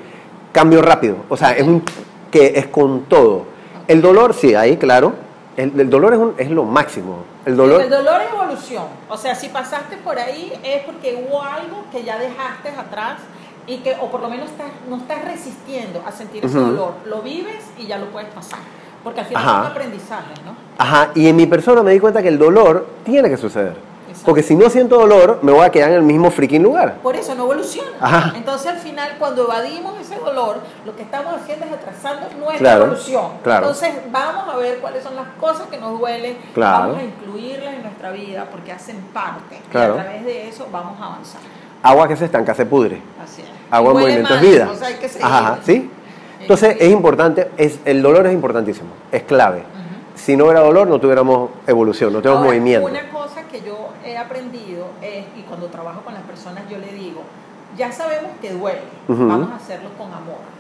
Cambio rápido, o sea, es un que es con todo. El dolor sí, ahí claro, el, el dolor es, un- es lo máximo. El dolor El dolor es evolución. O sea, si pasaste por ahí es porque hubo algo que ya dejaste atrás y que, o por lo menos estás- no estás resistiendo a sentir ese dolor. Lo vives y ya lo puedes pasar. Porque al final Ajá. son aprendizajes, ¿no? Ajá, y en mi persona me di cuenta que el dolor tiene que suceder. Exacto. Porque si no siento dolor, me voy a quedar en el mismo freaking lugar. Por eso no evoluciona. Ajá. Entonces al final cuando evadimos ese dolor, lo que estamos haciendo es atrasando nuestra Claro, evolución. claro. Entonces vamos a ver cuáles son las cosas que nos duelen, Claro. vamos a incluirlas en nuestra vida porque hacen parte. Claro. Y a través de eso vamos a avanzar. Agua que se estanca se pudre. Así es. Agua en movimiento es vida. O sea, hay que. Ajá, ¿sí? Entonces es importante, es, el dolor es importantísimo, es clave. Si no hubiera dolor, no tuviéramos evolución, no tenemos Ahora, movimiento. Una cosa que yo he aprendido es, y cuando trabajo con las personas yo le digo, ya sabemos que duele, vamos a hacerlo con amor.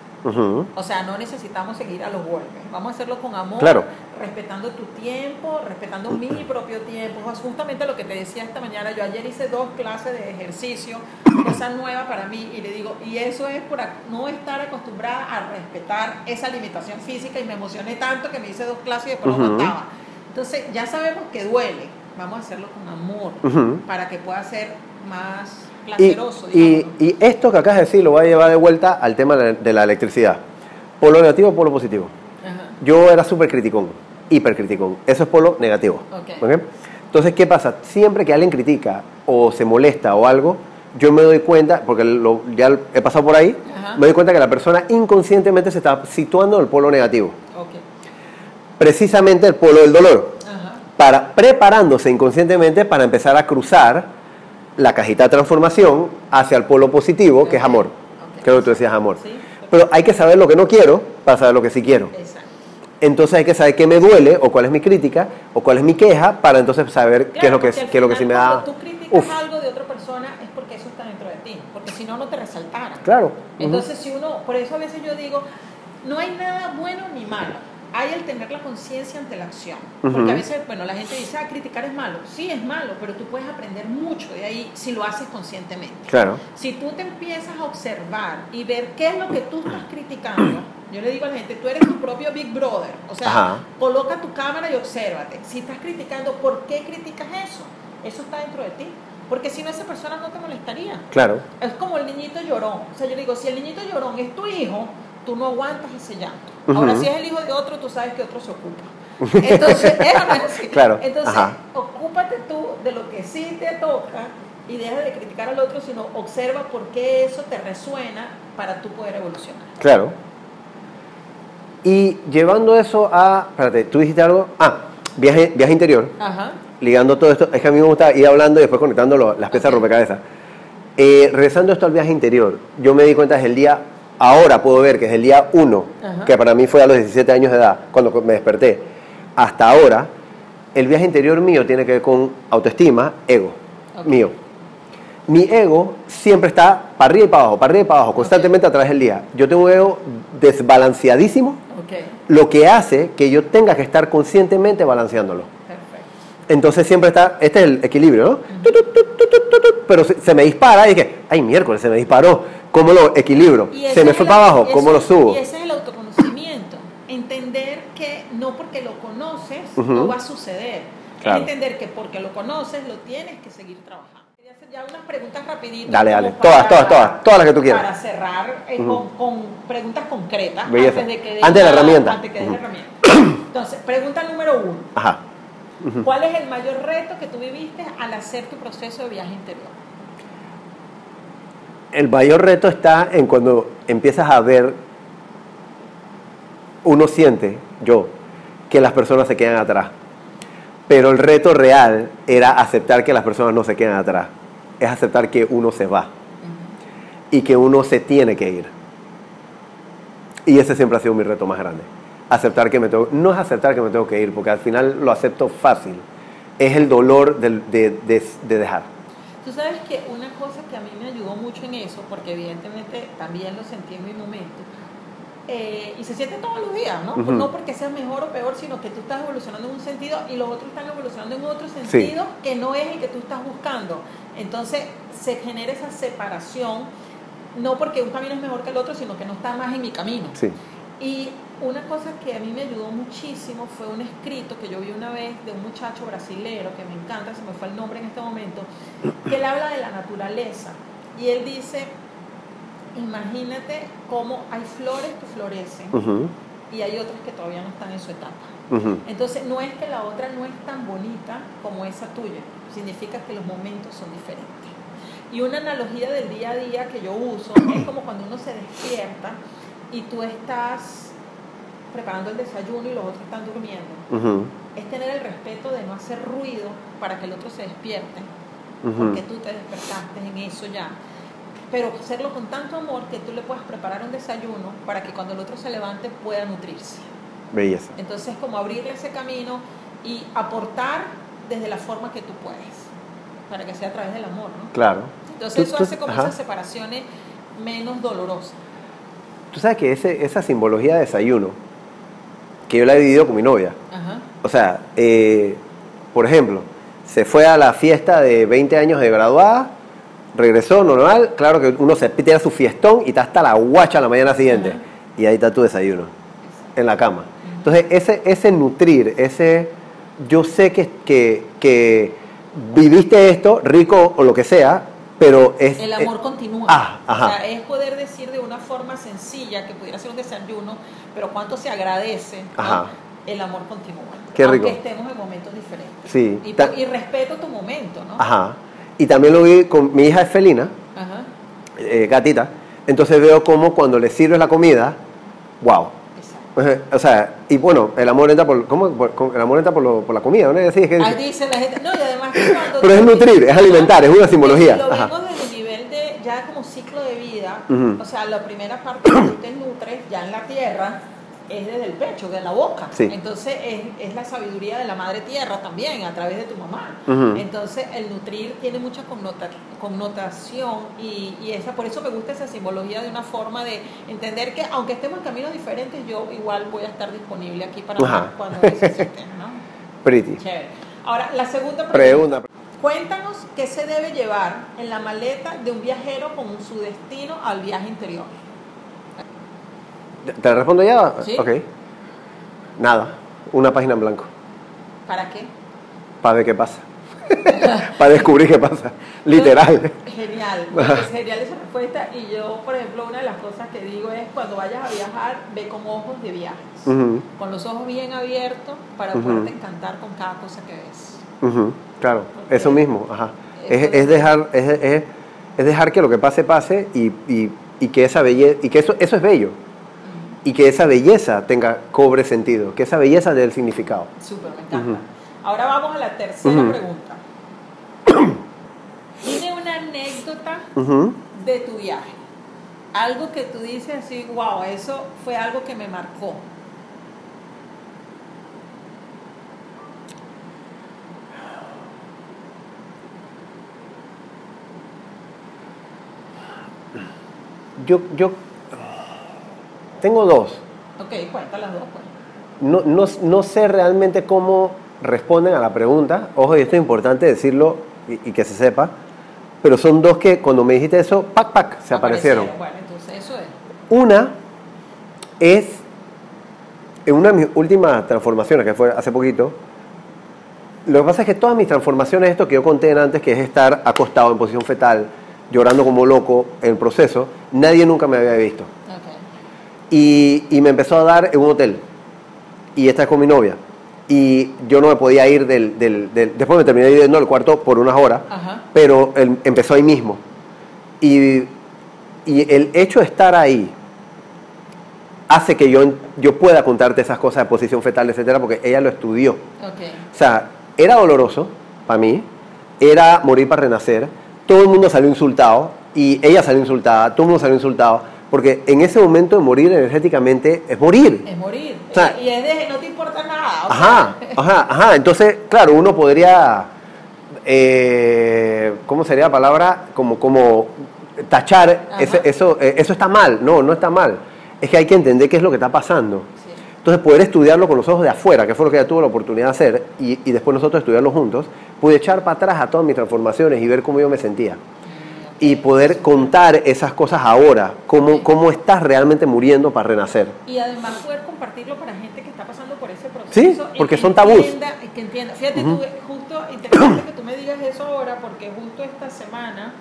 O sea, no necesitamos seguir a los golpes. Vamos a hacerlo con amor, Claro. respetando tu tiempo, respetando mi propio tiempo. Justamente lo que te decía esta mañana. Yo ayer hice dos clases de ejercicio, cosa nueva para mí, y le digo, y eso es por no estar acostumbrada a respetar esa limitación física y me emocioné tanto que me hice dos clases y después no aguantaba. Entonces, ya sabemos que duele. Vamos a hacerlo con amor para que pueda ser más placeroso, y, y esto que acabas de decir lo voy a llevar de vuelta al tema de la electricidad. Polo negativo, polo positivo. Ajá. Yo era súper criticón, hiper criticón. Eso es polo negativo. Entonces, ¿qué pasa? Siempre que alguien critica o se molesta o algo, yo me doy cuenta, porque lo- ya he pasado por ahí, Ajá. me doy cuenta que la persona inconscientemente se está situando en el polo negativo. Precisamente el polo del dolor. Para, preparándose inconscientemente para empezar a cruzar la cajita de transformación hacia el polo positivo, que es amor. Ok. Creo que tú decías amor. Sí. Pero hay que saber lo que no quiero para saber lo que sí quiero. Exacto. Entonces hay que saber qué me duele o cuál es mi crítica o cuál es mi queja para entonces saber qué es lo que, es lo que sí me da. Cuando tú criticas Uf, algo de otra persona es porque eso está dentro de ti, porque si no, no te resaltara. claro. Entonces, si uno, por eso a veces yo digo, no hay nada bueno ni malo. Hay el tener la conciencia ante la acción. Porque Ujú. a veces, bueno, la gente dice, ah, criticar es malo. Sí, es malo, pero tú puedes aprender mucho de ahí si lo haces conscientemente. Claro. Si tú te empiezas a observar y ver qué es lo que tú estás criticando, yo le digo a la gente, tú eres tu propio Big Brother. O sea, Ajá. coloca tu cámara y obsérvate. Si estás criticando, ¿por qué criticas eso? Eso está dentro de ti. Porque si no, esa persona no te molestaría. Claro. Es como el niñito llorón. O sea, yo digo, si el niñito llorón es tu hijo, tú no aguantas ese llanto. Ahora, si es el hijo de otro, tú sabes que otro se ocupa. Entonces, eso no es así. Claro, Entonces, ajá. ocúpate tú de lo que sí te toca y deja de criticar al otro, sino observa por qué eso te resuena para tú poder evolucionar. Claro. Y llevando eso a. Espérate, tú dijiste algo. Ah, viaje, viaje interior. Ajá. Ligando todo esto. Es que a mí me gusta ir hablando y después conectando las piezas rompecabezas. Eh, regresando esto al viaje interior, yo me di cuenta desde el día. Ahora puedo ver que desde el día 1, Ajá. que para mí fue a los 17 años de edad, cuando me desperté, hasta ahora, el viaje interior mío tiene que ver con autoestima, ego mío. Mi ego siempre está para arriba y para abajo, para arriba y para abajo, constantemente a través del día. Yo tengo un ego desbalanceadísimo, lo que hace que yo tenga que estar conscientemente balanceándolo. perfecto. Entonces siempre está, este es el equilibrio, ¿no? Tu, Pero se, se me dispara y dije, ay, miércoles, se me disparó. ¿Cómo lo equilibro? Se me fue para abajo, ¿cómo lo subo? Y ese es el autoconocimiento. Entender que no porque lo conoces no va a suceder. Claro. Entender que porque lo conoces lo tienes que seguir trabajando. Quería hacer ya unas preguntas rapiditas. Dale, dale. Todas, todas, todas. Todas las que tú quieras. Para cerrar eh, con, con preguntas concretas. Belleza. Antes de que Antes la herramienta. Antes que dé la herramienta. Entonces, pregunta número uno. Ajá. ¿Cuál es el mayor reto que tú viviste al hacer tu proceso de viaje interior? El mayor reto está en cuando empiezas a ver, uno siente, yo, que las personas se quedan atrás. Pero el reto real era aceptar que las personas no se quedan atrás. Es aceptar que uno se va y que uno se tiene que ir. Y ese siempre ha sido mi reto más grande. Aceptar que me tengo, no es aceptar que me tengo que ir, porque al final lo acepto fácil. Es el dolor de, de- de dejar. Tú sabes que una cosa que a mí me ayudó mucho en eso, porque evidentemente también lo sentí en mi momento, eh, y se siente todos los días, ¿no? No porque seas mejor o peor, sino que tú estás evolucionando en un sentido y los otros están evolucionando en otro sentido que no es el que tú estás buscando. Entonces se genera esa separación, no porque un camino es mejor que el otro, sino que no está más en mi camino. Sí. Y una cosa que a mí me ayudó muchísimo fue un escrito que yo vi una vez de un muchacho brasilero que me encanta, se me fue el nombre en este momento, que él habla de la naturaleza. Y él dice, imagínate cómo hay flores que florecen y hay otras que todavía no están en su etapa. Entonces no es que la otra no es tan bonita como esa tuya, significa que los momentos son diferentes. Y una analogía del día a día que yo uso es como cuando uno se despierta y tú estás preparando el desayuno y los otros están durmiendo. Ujú, Es tener el respeto de no hacer ruido para que el otro se despierte, ujú. porque tú te despertaste en eso ya. Pero hacerlo con tanto amor que tú le puedas preparar un desayuno para que cuando el otro se levante pueda nutrirse. Belleza. Entonces, como abrirle ese camino y aportar desde la forma que tú puedes, para que sea a través del amor, ¿no? Claro. Entonces, Tú- eso tú- hace como ajá. esas separaciones menos dolorosas. Tú sabes que ese, esa simbología de desayuno, que yo la he vivido con mi novia. Ajá. O sea, eh, por ejemplo, se fue a la fiesta de 20 años de graduada, regresó normal, claro que uno se tira su fiestón y está hasta la guacha la mañana siguiente. Ajá. Y ahí está tu desayuno, en la cama. Entonces, ese, ese nutrir, ese, yo sé que, que, que viviste esto, rico o lo que sea, pero es... El amor eh, continúa. ah, ajá. O sea, es poder decir de una forma sencilla que pudiera ser un desayuno, pero cuánto se agradece. ¿no? Ajá. El amor continúa. Qué rico. Aunque estemos en momentos diferentes. Sí. Y, respeto tu momento, ¿no? Ajá. Y también lo vi con mi hija es felina, Ajá. eh, gatita. Entonces veo como cuando le sirves la comida, wow. Exacto. O sea, y bueno, el amor entra por, ¿cómo? Por- el amor entra por, lo- por la comida, ¿no? Sí, es que- Ahí dice la gente, no, y además cuando Pero es nutrir, es alimentar, es una simbología. Lo Ajá. vemos desde el nivel de ya como ciclo de vida, Ujú. o sea, la primera parte que tú te nutres ya en la tierra es desde el pecho, de la boca. Sí. Entonces es, es la sabiduría de la madre tierra también, a través de tu mamá. Entonces el nutrir tiene mucha connota- connotación y, y esa, por eso me gusta esa simbología de una forma de entender que aunque estemos en caminos diferentes, yo igual voy a estar disponible aquí para Ajá. cuando necesiten, ¿no? Pretty. Chévere. Ahora, la segunda Pregunta. Cuéntanos qué se debe llevar en la maleta de un viajero con su destino al viaje interior. ¿Te respondo ya? Sí. Ok. Nada. Una página en blanco. ¿Para qué? Para ver qué pasa. Para descubrir qué pasa. Literal. Genial. genial, es genial esa respuesta. Y yo, por ejemplo, una de las cosas que digo es cuando vayas a viajar, ve con ojos de viajes, con los ojos bien abiertos para Ujú. poderte encantar con cada cosa que ves. claro, Porque- eso mismo, ajá. Es, es dejar, es, es- es dejar que lo que pase pase y, y- y que esa belleza, y que eso, eso es bello. Y que esa belleza tenga, cobre sentido, que esa belleza dé el significado. Súper, me encanta. Ahora vamos a la tercera pregunta. Dime una anécdota de tu viaje. Algo que tú dices así, wow, eso fue algo que me marcó. Yo, yo tengo dos. Ok, cuenta las dos, pues. No, no, no sé realmente cómo responden a la pregunta. Ojo, y esto es importante decirlo y, y que se sepa. Pero son dos que cuando me dijiste eso, pac, pac, se aparecieron. Bueno, entonces eso es. Una es en una de mis últimas transformaciones, que fue hace poquito. Lo que pasa es que todas mis transformaciones, esto que yo conté antes, que es estar acostado en posición fetal, llorando como loco en el proceso, nadie nunca me había visto. Y, y me empezó a dar en un hotel. Y esta es con mi novia. Y yo no me podía ir del... del- del- después me terminé yendo al cuarto por unas horas, Ajá. pero él empezó ahí mismo. Y, y el hecho de estar ahí hace que yo, yo pueda contarte esas cosas de posición fetal, etcétera, porque ella lo estudió. Ok. O sea, era doloroso para mí, era morir para renacer, todo el mundo salió insultado y ella salió insultada, todo el mundo salió insultado, porque en ese momento de morir energéticamente es morir. Es morir. O sea, y es de no te importa nada. o Ajá, sea, ajá, ajá. Entonces, claro, uno podría, eh, ¿cómo sería la palabra? Como, como tachar, ese- eso, eh, eso está mal. No, no está mal. Es que hay que entender qué es lo que está pasando. sí. Entonces, poder estudiarlo con los ojos de afuera, que fue lo que ella tuvo la oportunidad de hacer, y, y después nosotros estudiarlo juntos, pude echar para atrás a todas mis transformaciones y ver cómo yo me sentía. Y poder contar esas cosas ahora, cómo, cómo estás realmente muriendo para renacer. Y además poder compartirlo para gente que está pasando por ese proceso. Sí, porque que son tabús. entienda- que entienda. Fíjate tú, justo interesante que tú me digas eso ahora, porque justo esta semana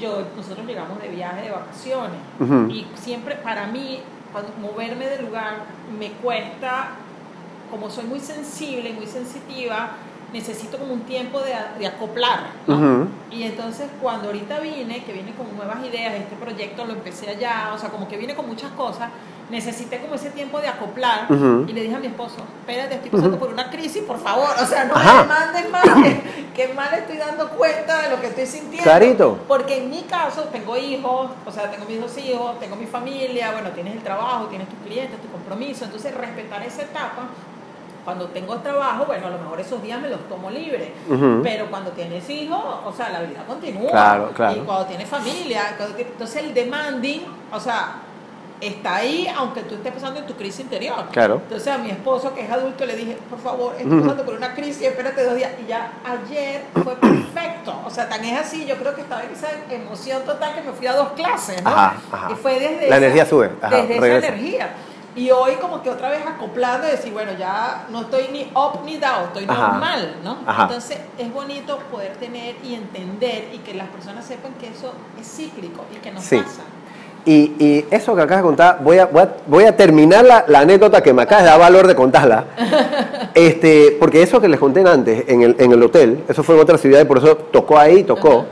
yo, nosotros llegamos de viaje de vacaciones y siempre para mí cuando moverme del lugar me cuesta, como soy muy sensible muy sensitiva, necesito como un tiempo de, de acoplar. ¿no? Y entonces cuando ahorita vine, que vine con nuevas ideas, este proyecto lo empecé allá, o sea, como que vine con muchas cosas, necesité como ese tiempo de acoplar Ujú. y le dije a mi esposo, espérate, estoy pasando por una crisis, por favor, o sea, no Ajá. me mandes más, que, que mal estoy dando cuenta de lo que estoy sintiendo. Clarito. Porque en mi caso tengo hijos, o sea, tengo mis dos hijos, tengo mi familia, bueno, tienes el trabajo, tienes tus clientes, tu compromiso, entonces respetar esa etapa. Cuando tengo trabajo, bueno, a lo mejor esos días me los tomo libre. Ujú. Pero cuando tienes hijos, o sea, la vida continúa. Claro, claro. Y cuando tienes familia, cuando ti- entonces el demanding, o sea, está ahí aunque tú estés pasando en tu crisis interior. Claro. Entonces a mi esposo, que es adulto, le dije, por favor, estoy pasando por una crisis, espérate dos días. Y ya ayer fue perfecto. O sea, tan es así, yo creo que estaba en esa emoción total que me fui a dos clases, ¿no? Ajá, ajá. Y fue desde La esa- energía sube, ajá, desde regresa. esa energía. Y hoy como que otra vez acoplando y decir, bueno, ya no estoy ni up ni down, estoy Ajá. normal, ¿no? Ajá. Entonces es bonito poder tener y entender y que las personas sepan que eso es cíclico y que nos Sí. pasa. Y, y eso que acabas de contar, voy a, voy a, voy a terminar la, la anécdota que me acabas de dar valor de contarla. este, porque eso que les conté antes en el, en el hotel, eso fue en otra ciudad y por eso tocó ahí, tocó. Ajá.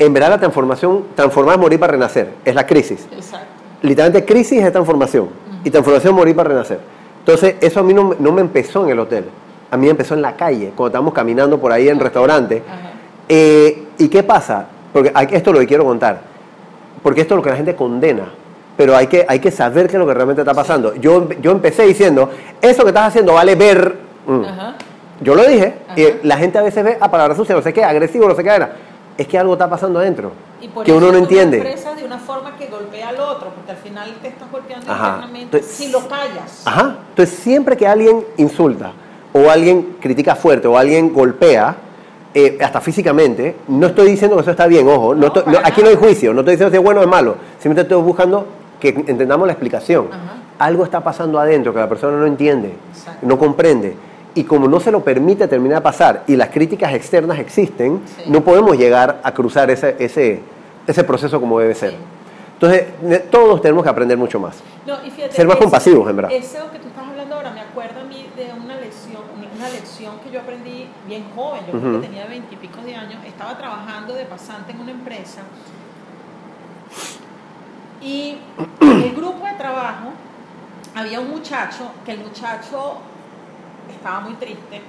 En verdad la transformación, transformar es morir para renacer, es la crisis. Exacto. Literalmente crisis es transformación. Y transformación morir para renacer. Entonces eso a mí no, me- no me empezó en el hotel, a mí me empezó en la calle, cuando estábamos caminando por ahí en restaurante. Eh, ¿Y qué pasa? Porque hay- esto es lo que quiero contar. Porque esto es lo que la gente condena. Pero hay que, hay que saber qué es lo que realmente está pasando. Yo, yo empecé diciendo, eso que estás haciendo vale ver. Mm. Yo lo dije. Ajá. y la gente a veces ve a palabras sucias, no sé qué, agresivo, no sé qué era. Es que algo está pasando adentro. Y por que eso uno no entiende. expresas de una forma que golpea al otro, porque al final te estás golpeando Ajá. internamente Entonces- si lo callas. Ajá. Entonces, siempre que alguien insulta, o alguien critica fuerte, o alguien golpea, eh, hasta físicamente, no estoy diciendo que eso está bien, ojo. No No, estoy- no- aquí no hay juicio, no estoy diciendo si es bueno o es malo. Simplemente estoy buscando que entendamos la explicación. Ajá. Algo está pasando adentro que la persona no entiende, Exacto. no comprende. Y como no se lo permite terminar de pasar y las críticas externas existen, Sí. no podemos llegar a cruzar ese, ese, ese proceso como debe ser. Sí. Entonces, todos tenemos que aprender mucho más. No, y fíjate, Ser más ese- compasivos, en verdad. Eso que tú estás hablando ahora me acuerda a mí de una lección, una- lección que yo aprendí bien joven, yo creo Ujú. que tenía veintipico de años, estaba trabajando de pasante en una empresa y en el grupo de trabajo había un muchacho que el muchacho estaba muy triste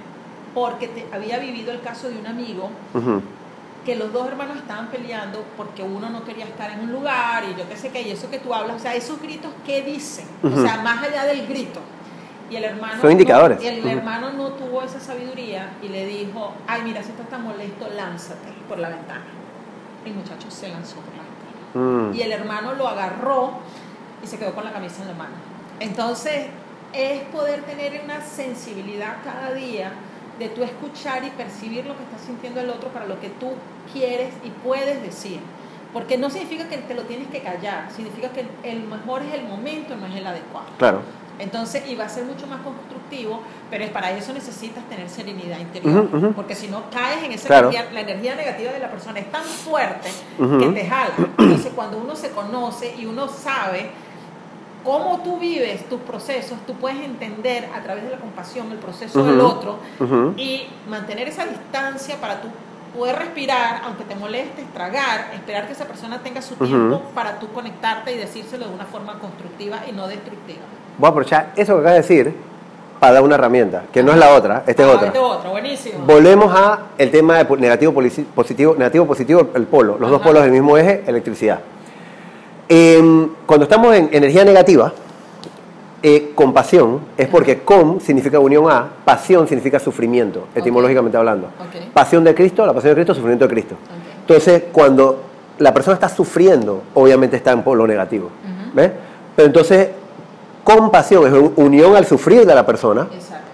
porque te- había vivido el caso de un amigo Ujú. que los dos hermanos estaban peleando porque uno no quería estar en un lugar y yo qué sé qué, y eso que tú hablas, o sea, esos gritos, ¿qué dicen? Ujú. O sea, más allá del grito. Y el hermano... Son indicadores. no- el Ujú. hermano no tuvo esa sabiduría y le dijo, ay, mira, si estás tan molesto, lánzate por la ventana. El muchacho se lanzó por la ventana. Mm. Y el hermano lo agarró y se quedó con la camisa en la mano. Entonces, es poder tener una sensibilidad cada día de tú escuchar y percibir lo que está sintiendo el otro para lo que tú quieres y puedes decir. Porque no significa que te lo tienes que callar, significa que el mejor es el momento, no es el adecuado. Claro. Entonces, y va a ser mucho más constructivo, pero para eso necesitas tener serenidad interior. Porque si no caes en esa Claro. energía, la energía negativa de la persona es tan fuerte Ujú. que te jala. Entonces, cuando uno se conoce y uno sabe cómo tú vives tus procesos, tú puedes entender a través de la compasión el proceso del Ujú. otro Ujú. y mantener esa distancia para tú poder respirar, aunque te molestes, tragar, esperar que esa persona tenga su tiempo para tú conectarte y decírselo de una forma constructiva y no destructiva. Voy a aprovechar eso que acabas de decir para dar una herramienta, que no es la otra, esta es Ah, otra. Este otro, buenísimo. Volvemos a el tema de negativo positivo, negativo positivo, el polo, los dos Ajá. polos del mismo eje, electricidad. Em, cuando estamos en energía negativa, eh, compasión es porque com significa unión a, pasión significa sufrimiento, etimológicamente hablando. Pasión de Cristo, la pasión de Cristo, sufrimiento de Cristo. Entonces, cuando la persona está sufriendo, obviamente está en polo negativo. ¿Ves? Pero entonces, compasión es un- unión al sufrir de la persona Exacto.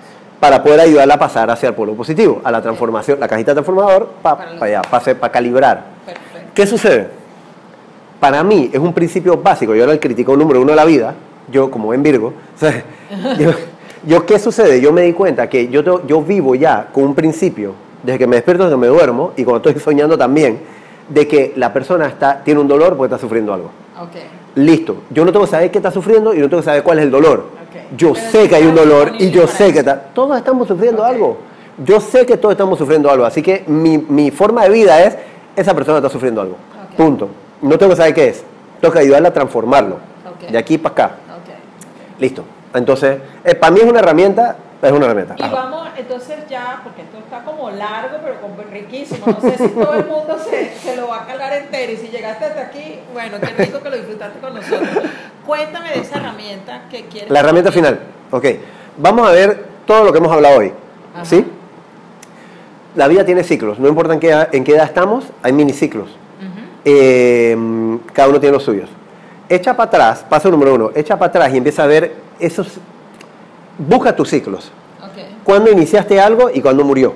para poder ayudarla a pasar hacia el polo positivo, a la transformación, la cajita transformador, para Para allá, para calibrar. Perfecto. ¿Qué sucede? Para mí es un principio básico, yo era el crítico número uno de la vida, yo como buen Virgo, o sea, yo, yo, ¿qué sucede? Yo me di cuenta que yo, yo vivo ya con un principio, desde que me despierto, desde que me duermo, y cuando estoy soñando también, de que la persona está, tiene un dolor porque está sufriendo algo. Listo, yo no tengo que saber qué está sufriendo y no tengo que saber cuál es el dolor. Yo Pero sé que hay un dolor y yo sé eso. que está, todos estamos sufriendo algo. Yo sé que todos estamos sufriendo algo, así que mi, mi forma de vida es, esa persona está sufriendo algo. Punto. No tengo que saber qué es. Tengo que ayudarla a transformarlo. Ok. De aquí para acá. Ok. Listo. Entonces, eh, para mí es una herramienta, es una herramienta. Y Ajá. vamos, entonces ya, porque esto está como largo, pero como riquísimo. No sé si todo el mundo se, se lo va a calar entero. Y si llegaste hasta aquí, bueno, qué rico que lo disfrutaste con nosotros. Cuéntame de esa herramienta que quieres. La herramienta final. Ok. Vamos a ver todo lo que hemos hablado hoy. Ajá. ¿Sí? La vida tiene ciclos. No importa en qué, edad- en qué edad estamos, hay miniciclos. Eh, cada uno tiene los suyos. Echa para atrás, paso número uno, echa para atrás y empieza a ver esos... Busca tus ciclos. Ok. ¿Cuándo iniciaste algo y cuándo murió?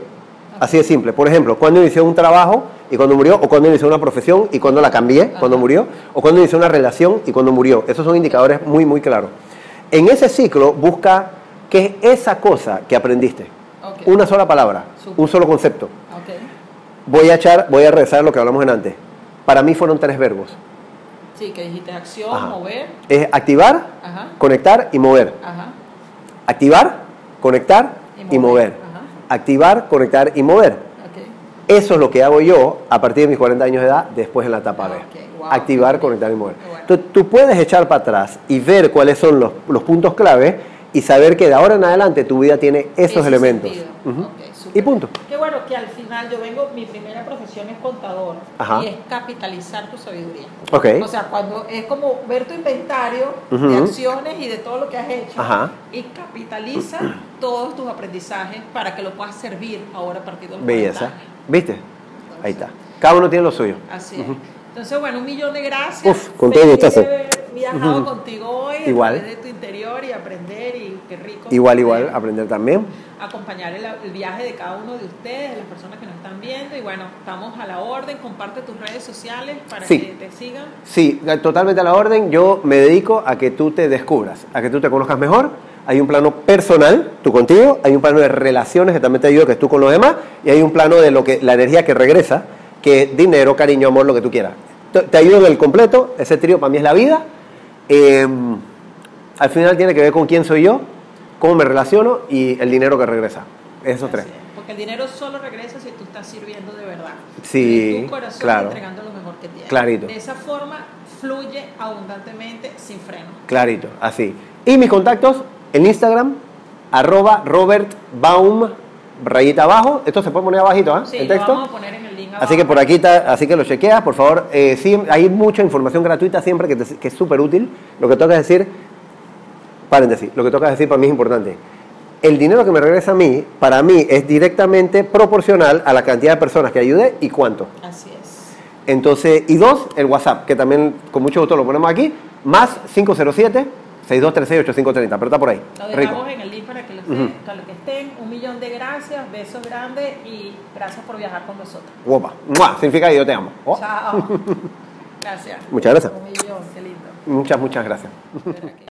Así de simple. Por ejemplo, ¿cuándo inicié un trabajo y cuándo murió? ¿O cuándo inicié una profesión y cuándo la cambié? ¿Cuándo Ajá. murió? ¿O cuándo inicié una relación y cuándo murió? Esos son indicadores muy, muy claros. En ese ciclo busca qué es esa cosa que aprendiste. Una sola palabra, un solo concepto. Voy a echar, voy a regresar a lo que hablamos en antes. Para mí fueron tres verbos. Sí, que dijiste acción, Ajá. mover. Es activar, Ajá. conectar y mover. Ajá. Activar, conectar Y y mover. Activar, conectar y mover. Eso es lo que hago yo a partir de mis 40 años de edad, después en la etapa B. Wow. Activar, conectar y mover. Bueno. Entonces, tú puedes echar para atrás y ver cuáles son los, los puntos clave y saber que de ahora en adelante tu vida tiene esos Ese elementos. Y punto. Qué bueno que al final yo vengo, mi primera profesión es contador Ajá. y es capitalizar tu sabiduría. Ok. O sea, cuando es como ver tu inventario de acciones y de todo lo que has hecho Ajá. y capitaliza todos tus aprendizajes para que lo puedas servir ahora a partir de los 40 Belleza. ¿Viste? Ahí está. Cada uno tiene lo suyo. Así es. Entonces, bueno, un millón de gracias. Uf, con todo gustazo. viajado contigo hoy, Igual. de tu interior y aprender y qué rico. Igual, igual, aprender también. acompañar el, el viaje de cada uno de ustedes, de las personas que nos están viendo. Y bueno, estamos a la orden. Comparte tus redes sociales para Sí. que te sigan. Sí, totalmente a la orden. Yo me dedico a que tú te descubras, a que tú te conozcas mejor, Hay un plano personal, tú contigo, hay un plano de relaciones que también te ayuda, que es tú con los demás, y hay un plano de lo que la energía que regresa, que es dinero, cariño, amor, lo que tú quieras. Te, ayuda en el completo, ese trío para mí es la vida. Eh, al final tiene que ver con quién soy yo, cómo me relaciono y el dinero que regresa. Esos tres. Porque el dinero solo regresa si tú estás sirviendo de verdad. Sí, De tu corazón claro. entregando lo mejor que tienes. Clarito. De esa forma fluye abundantemente sin freno. Clarito, así. Y mis contactos, en Instagram, arroba Robert Baum, rayita abajo. Esto se puede poner abajito, ¿ah? Sí, el lo texto. vamos a poner en el. Así que por aquí está, así que lo chequeas, por favor. Eh, sí, hay mucha información gratuita siempre que, te- que es súper útil. Lo que toca decir, paréntesis, lo que toca decir para mí es importante. El dinero que me regresa a mí, para mí, es directamente proporcional a la cantidad de personas que ayudé y cuánto. Así es. Entonces, y dos, el WhatsApp, que también con mucho gusto lo ponemos aquí, más 507-6236-8530, pero está por ahí. Lo Rico. dejamos en el link para que lo estén, para que estén. Un millón de gracias, besos grandes y gracias por viajar con nosotros. Guapa. ¡Mua! Significa que yo te amo. Oh, Chao. Gracias. Muchas gracias. Un millón, qué lindo. Muchas, muchas gracias.